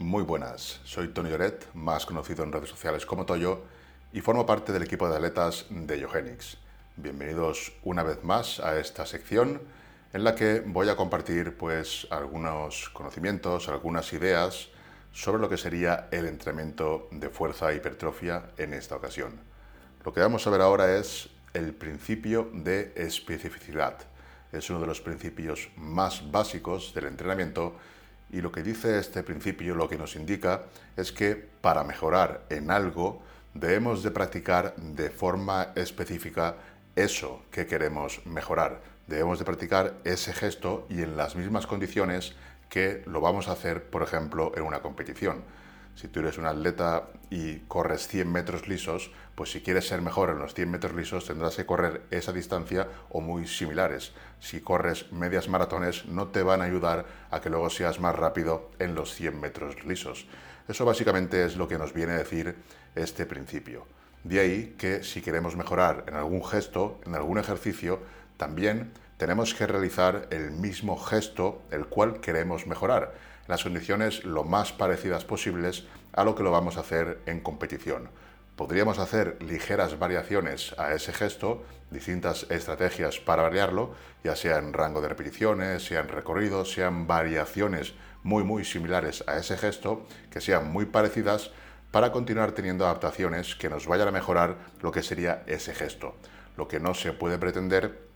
Muy buenas, soy Tony Lloret, más conocido en redes sociales como Toyo, y formo parte del equipo de atletas de Yogenix. Bienvenidos una vez más a esta sección en la que voy a compartir pues algunos conocimientos, algunas ideas sobre lo que sería el entrenamiento de fuerza e hipertrofia en esta ocasión. Lo que vamos a ver ahora es el principio de especificidad. Es uno de los principios más básicos del entrenamiento y lo que dice este principio, lo que nos indica, es que para mejorar en algo debemos de practicar de forma específica eso que queremos mejorar. Debemos de practicar ese gesto y en las mismas condiciones que lo vamos a hacer, por ejemplo, en una competición. Si tú eres un atleta y corres 100 metros lisos, pues si quieres ser mejor en los 100 metros lisos tendrás que correr esa distancia o muy similares. Si corres medias maratones no te van a ayudar a que luego seas más rápido en los 100 metros lisos. Eso básicamente es lo que nos viene a decir este principio. De ahí que si queremos mejorar en algún gesto, en algún ejercicio, también tenemos que realizar el mismo gesto el cual queremos mejorar las condiciones lo más parecidas posibles a lo que lo vamos a hacer en competición. Podríamos hacer ligeras variaciones a ese gesto, distintas estrategias para variarlo, ya sea en rango de repeticiones, sea en recorridos, sean variaciones muy muy similares a ese gesto, que sean muy parecidas para continuar teniendo adaptaciones que nos vayan a mejorar lo que sería ese gesto. Lo que no se puede pretender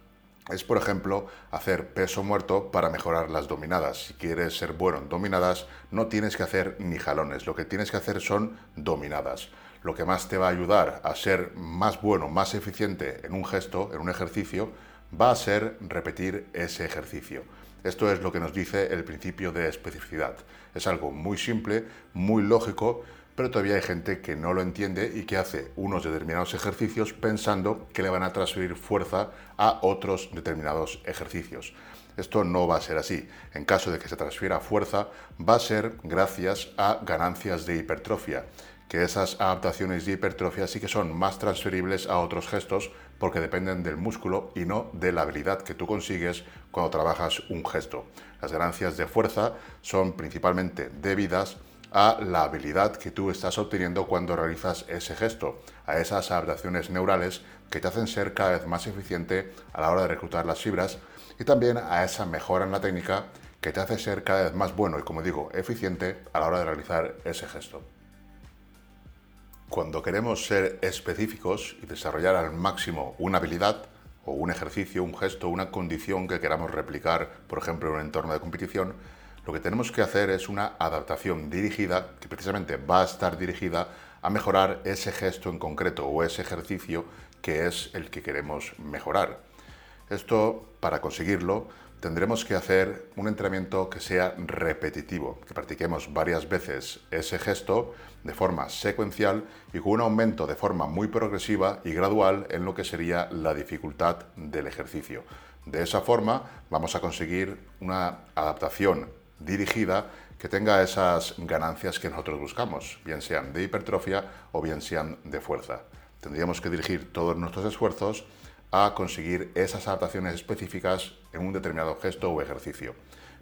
es, por ejemplo, hacer peso muerto para mejorar las dominadas. Si quieres ser bueno en dominadas, no tienes que hacer ni jalones, lo que tienes que hacer son dominadas. Lo que más te va a ayudar a ser más bueno, más eficiente en un gesto, en un ejercicio, va a ser repetir ese ejercicio. Esto es lo que nos dice el principio de especificidad. Es algo muy simple, muy lógico, pero todavía hay gente que no lo entiende y que hace unos determinados ejercicios pensando que le van a transferir fuerza a otros determinados ejercicios. Esto no va a ser así. En caso de que se transfiera fuerza, va a ser gracias a ganancias de hipertrofia, que esas adaptaciones de hipertrofia sí que son más transferibles a otros gestos porque dependen del músculo y no de la habilidad que tú consigues cuando trabajas un gesto. Las ganancias de fuerza son principalmente debidas a la habilidad que tú estás obteniendo cuando realizas ese gesto, a esas adaptaciones neurales que te hacen ser cada vez más eficiente a la hora de reclutar las fibras y también a esa mejora en la técnica que te hace ser cada vez más bueno y, como digo, eficiente a la hora de realizar ese gesto. Cuando queremos ser específicos y desarrollar al máximo una habilidad o un ejercicio, un gesto, una condición que queramos replicar, por ejemplo, en un entorno de competición, lo que tenemos que hacer es una adaptación dirigida que precisamente va a estar dirigida a mejorar ese gesto en concreto o ese ejercicio que es el que queremos mejorar. Esto, para conseguirlo, tendremos que hacer un entrenamiento que sea repetitivo, que practiquemos varias veces ese gesto de forma secuencial y con un aumento de forma muy progresiva y gradual en lo que sería la dificultad del ejercicio. De esa forma vamos a conseguir una adaptación dirigida que tenga esas ganancias que nosotros buscamos, bien sean de hipertrofia o bien sean de fuerza. Tendríamos que dirigir todos nuestros esfuerzos a conseguir esas adaptaciones específicas en un determinado gesto o ejercicio.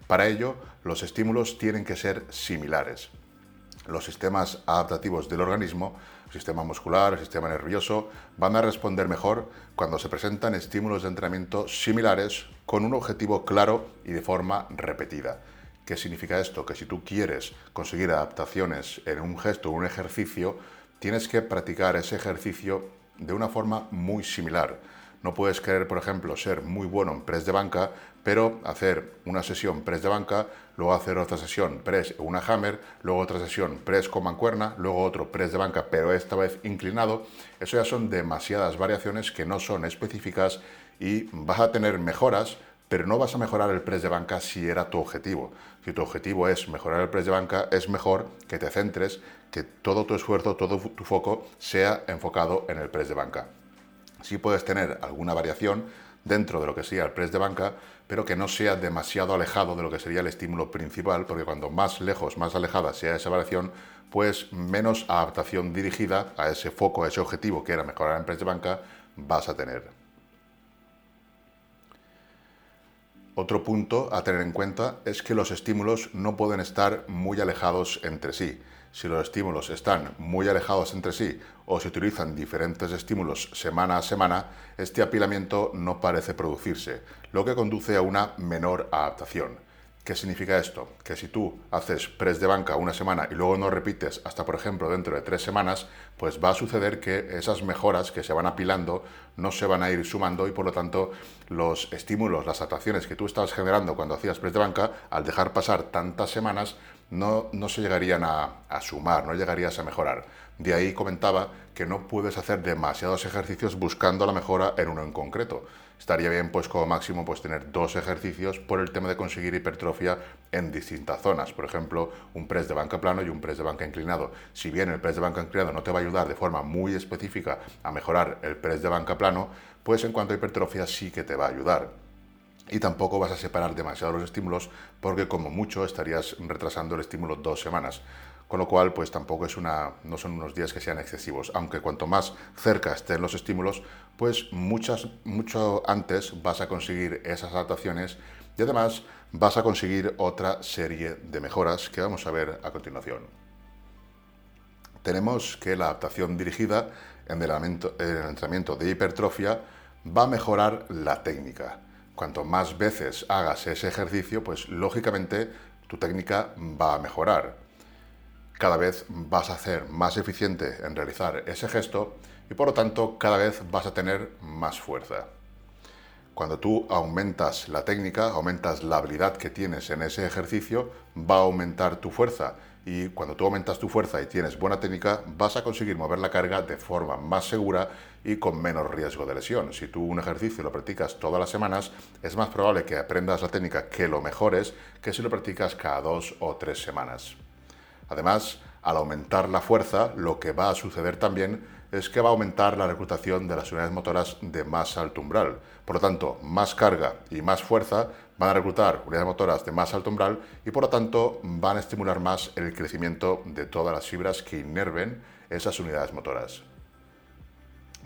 Para ello, los estímulos tienen que ser similares. Los sistemas adaptativos del organismo, el sistema muscular, el sistema nervioso, van a responder mejor cuando se presentan estímulos de entrenamiento similares con un objetivo claro y de forma repetida. ¿Qué significa esto? Que si tú quieres conseguir adaptaciones en un gesto o un ejercicio, tienes que practicar ese ejercicio de una forma muy similar. No puedes querer, por ejemplo, ser muy bueno en press de banca, pero hacer una sesión press de banca, luego hacer otra sesión press una hammer, luego otra sesión press con mancuerna, luego otro press de banca, pero esta vez inclinado. Eso ya son demasiadas variaciones que no son específicas y vas a tener mejoras, pero no vas a mejorar el press de banca si era tu objetivo. Si tu objetivo es mejorar el press de banca, es mejor que te centres, que todo tu esfuerzo, todo tu foco sea enfocado en el press de banca. Sí puedes tener alguna variación dentro de lo que sería el press de banca, pero que no sea demasiado alejado de lo que sería el estímulo principal, porque cuando más lejos, más alejada sea esa variación, pues menos adaptación dirigida a ese foco, a ese objetivo que era mejorar el press de banca, vas a tener. Otro punto a tener en cuenta es que los estímulos no pueden estar muy alejados entre sí. Si los estímulos están muy alejados entre sí o se utilizan diferentes estímulos semana a semana, este apilamiento no parece producirse, lo que conduce a una menor adaptación. ¿Qué significa esto? Que si tú haces press de banca una semana y luego no repites hasta, por ejemplo, dentro de tres semanas, pues va a suceder que esas mejoras que se van apilando no se van a ir sumando y por lo tanto los estímulos, las adaptaciones que tú estabas generando cuando hacías press de banca, al dejar pasar tantas semanas, no, no se llegarían a sumar, no llegarías a mejorar. De ahí comentaba que no puedes hacer demasiados ejercicios buscando la mejora en uno en concreto. Estaría bien, pues como máximo, pues tener dos ejercicios por el tema de conseguir hipertrofia en distintas zonas. Por ejemplo, un press de banca plano y un press de banca inclinado. Si bien el press de banca inclinado no te va a ayudar de forma muy específica a mejorar el press de banca plano, pues en cuanto a hipertrofia sí que te va a ayudar y tampoco vas a separar demasiado los estímulos porque como mucho estarías retrasando el estímulo dos semanas. Con lo cual, pues tampoco es una, no son unos días que sean excesivos, aunque cuanto más cerca estén los estímulos, pues muchas, mucho antes vas a conseguir esas adaptaciones y además vas a conseguir otra serie de mejoras que vamos a ver a continuación. Tenemos que la adaptación dirigida en el entrenamiento de hipertrofia va a mejorar la técnica. Cuanto más veces hagas ese ejercicio, pues lógicamente tu técnica va a mejorar cada vez vas a ser más eficiente en realizar ese gesto y por lo tanto cada vez vas a tener más fuerza. Cuando tú aumentas la técnica, aumentas la habilidad que tienes en ese ejercicio, va a aumentar tu fuerza. Y cuando tú aumentas tu fuerza y tienes buena técnica, vas a conseguir mover la carga de forma más segura y con menos riesgo de lesión. Si tú un ejercicio lo practicas todas las semanas, es más probable que aprendas la técnica que lo mejores que si lo practicas cada dos o tres semanas. Además, al aumentar la fuerza, lo que va a suceder también es que va a aumentar la reclutación de las unidades motoras de más alto umbral. Por lo tanto, más carga y más fuerza van a reclutar unidades motoras de más alto umbral y por lo tanto van a estimular más el crecimiento de todas las fibras que inerven esas unidades motoras.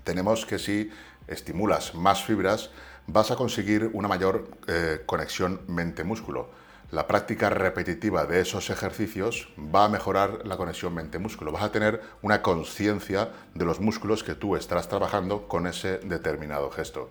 Tenemos que si estimulas más fibras, vas a conseguir una mayor eh, conexión mente-músculo la práctica repetitiva de esos ejercicios va a mejorar la conexión mente-músculo. Vas a tener una conciencia de los músculos que tú estás trabajando con ese determinado gesto.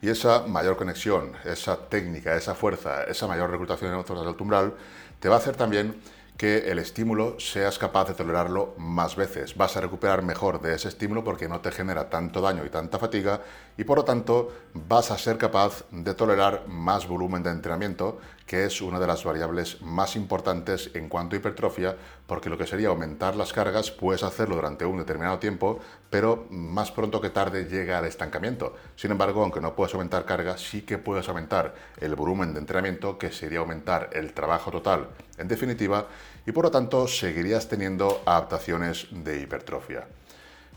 Y esa mayor conexión, esa técnica, esa fuerza, esa mayor reclutación en zonas del umbral, te va a hacer también que el estímulo seas capaz de tolerarlo más veces. Vas a recuperar mejor de ese estímulo porque no te genera tanto daño y tanta fatiga y por lo tanto vas a ser capaz de tolerar más volumen de entrenamiento, que es una de las variables más importantes en cuanto a hipertrofia, porque lo que sería aumentar las cargas puedes hacerlo durante un determinado tiempo, pero más pronto que tarde llega al estancamiento. Sin embargo, aunque no puedes aumentar carga, sí que puedes aumentar el volumen de entrenamiento, que sería aumentar el trabajo total en definitiva, y por lo tanto seguirías teniendo adaptaciones de hipertrofia.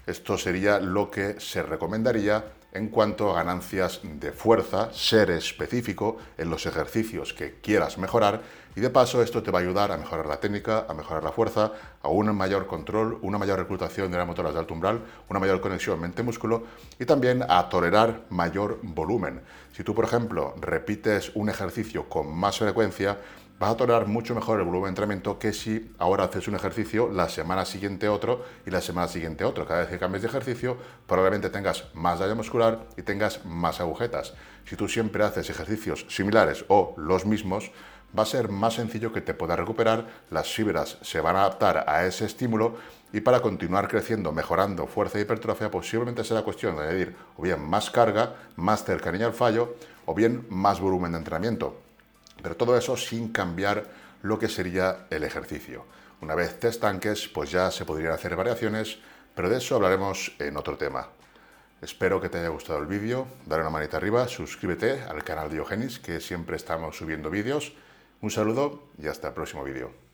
Esto sería lo que se recomendaría en cuanto a ganancias de fuerza, ser específico en los ejercicios que quieras mejorar y de paso esto te va a ayudar a mejorar la técnica, a mejorar la fuerza, a un mayor control, una mayor reclutación de las motoras de alto umbral, una mayor conexión mente-músculo y también a tolerar mayor volumen. Si tú, por ejemplo, repites un ejercicio con más frecuencia, vas a tolerar mucho mejor el volumen de entrenamiento que si ahora haces un ejercicio, la semana siguiente otro y la semana siguiente otro. Cada vez que cambies de ejercicio, probablemente tengas más daño muscular y tengas más agujetas. Si tú siempre haces ejercicios similares o los mismos, va a ser más sencillo que te puedas recuperar, las fibras se van a adaptar a ese estímulo y para continuar creciendo, mejorando fuerza y hipertrofia, posiblemente será cuestión de añadir o bien más carga, más cercanía al fallo o bien más volumen de entrenamiento. Pero todo eso sin cambiar lo que sería el ejercicio. Una vez te estanques, pues ya se podrían hacer variaciones, pero de eso hablaremos en otro tema. Espero que te haya gustado el vídeo, dale una manita arriba, suscríbete al canal Diogenis, que siempre estamos subiendo vídeos. Un saludo y hasta el próximo vídeo.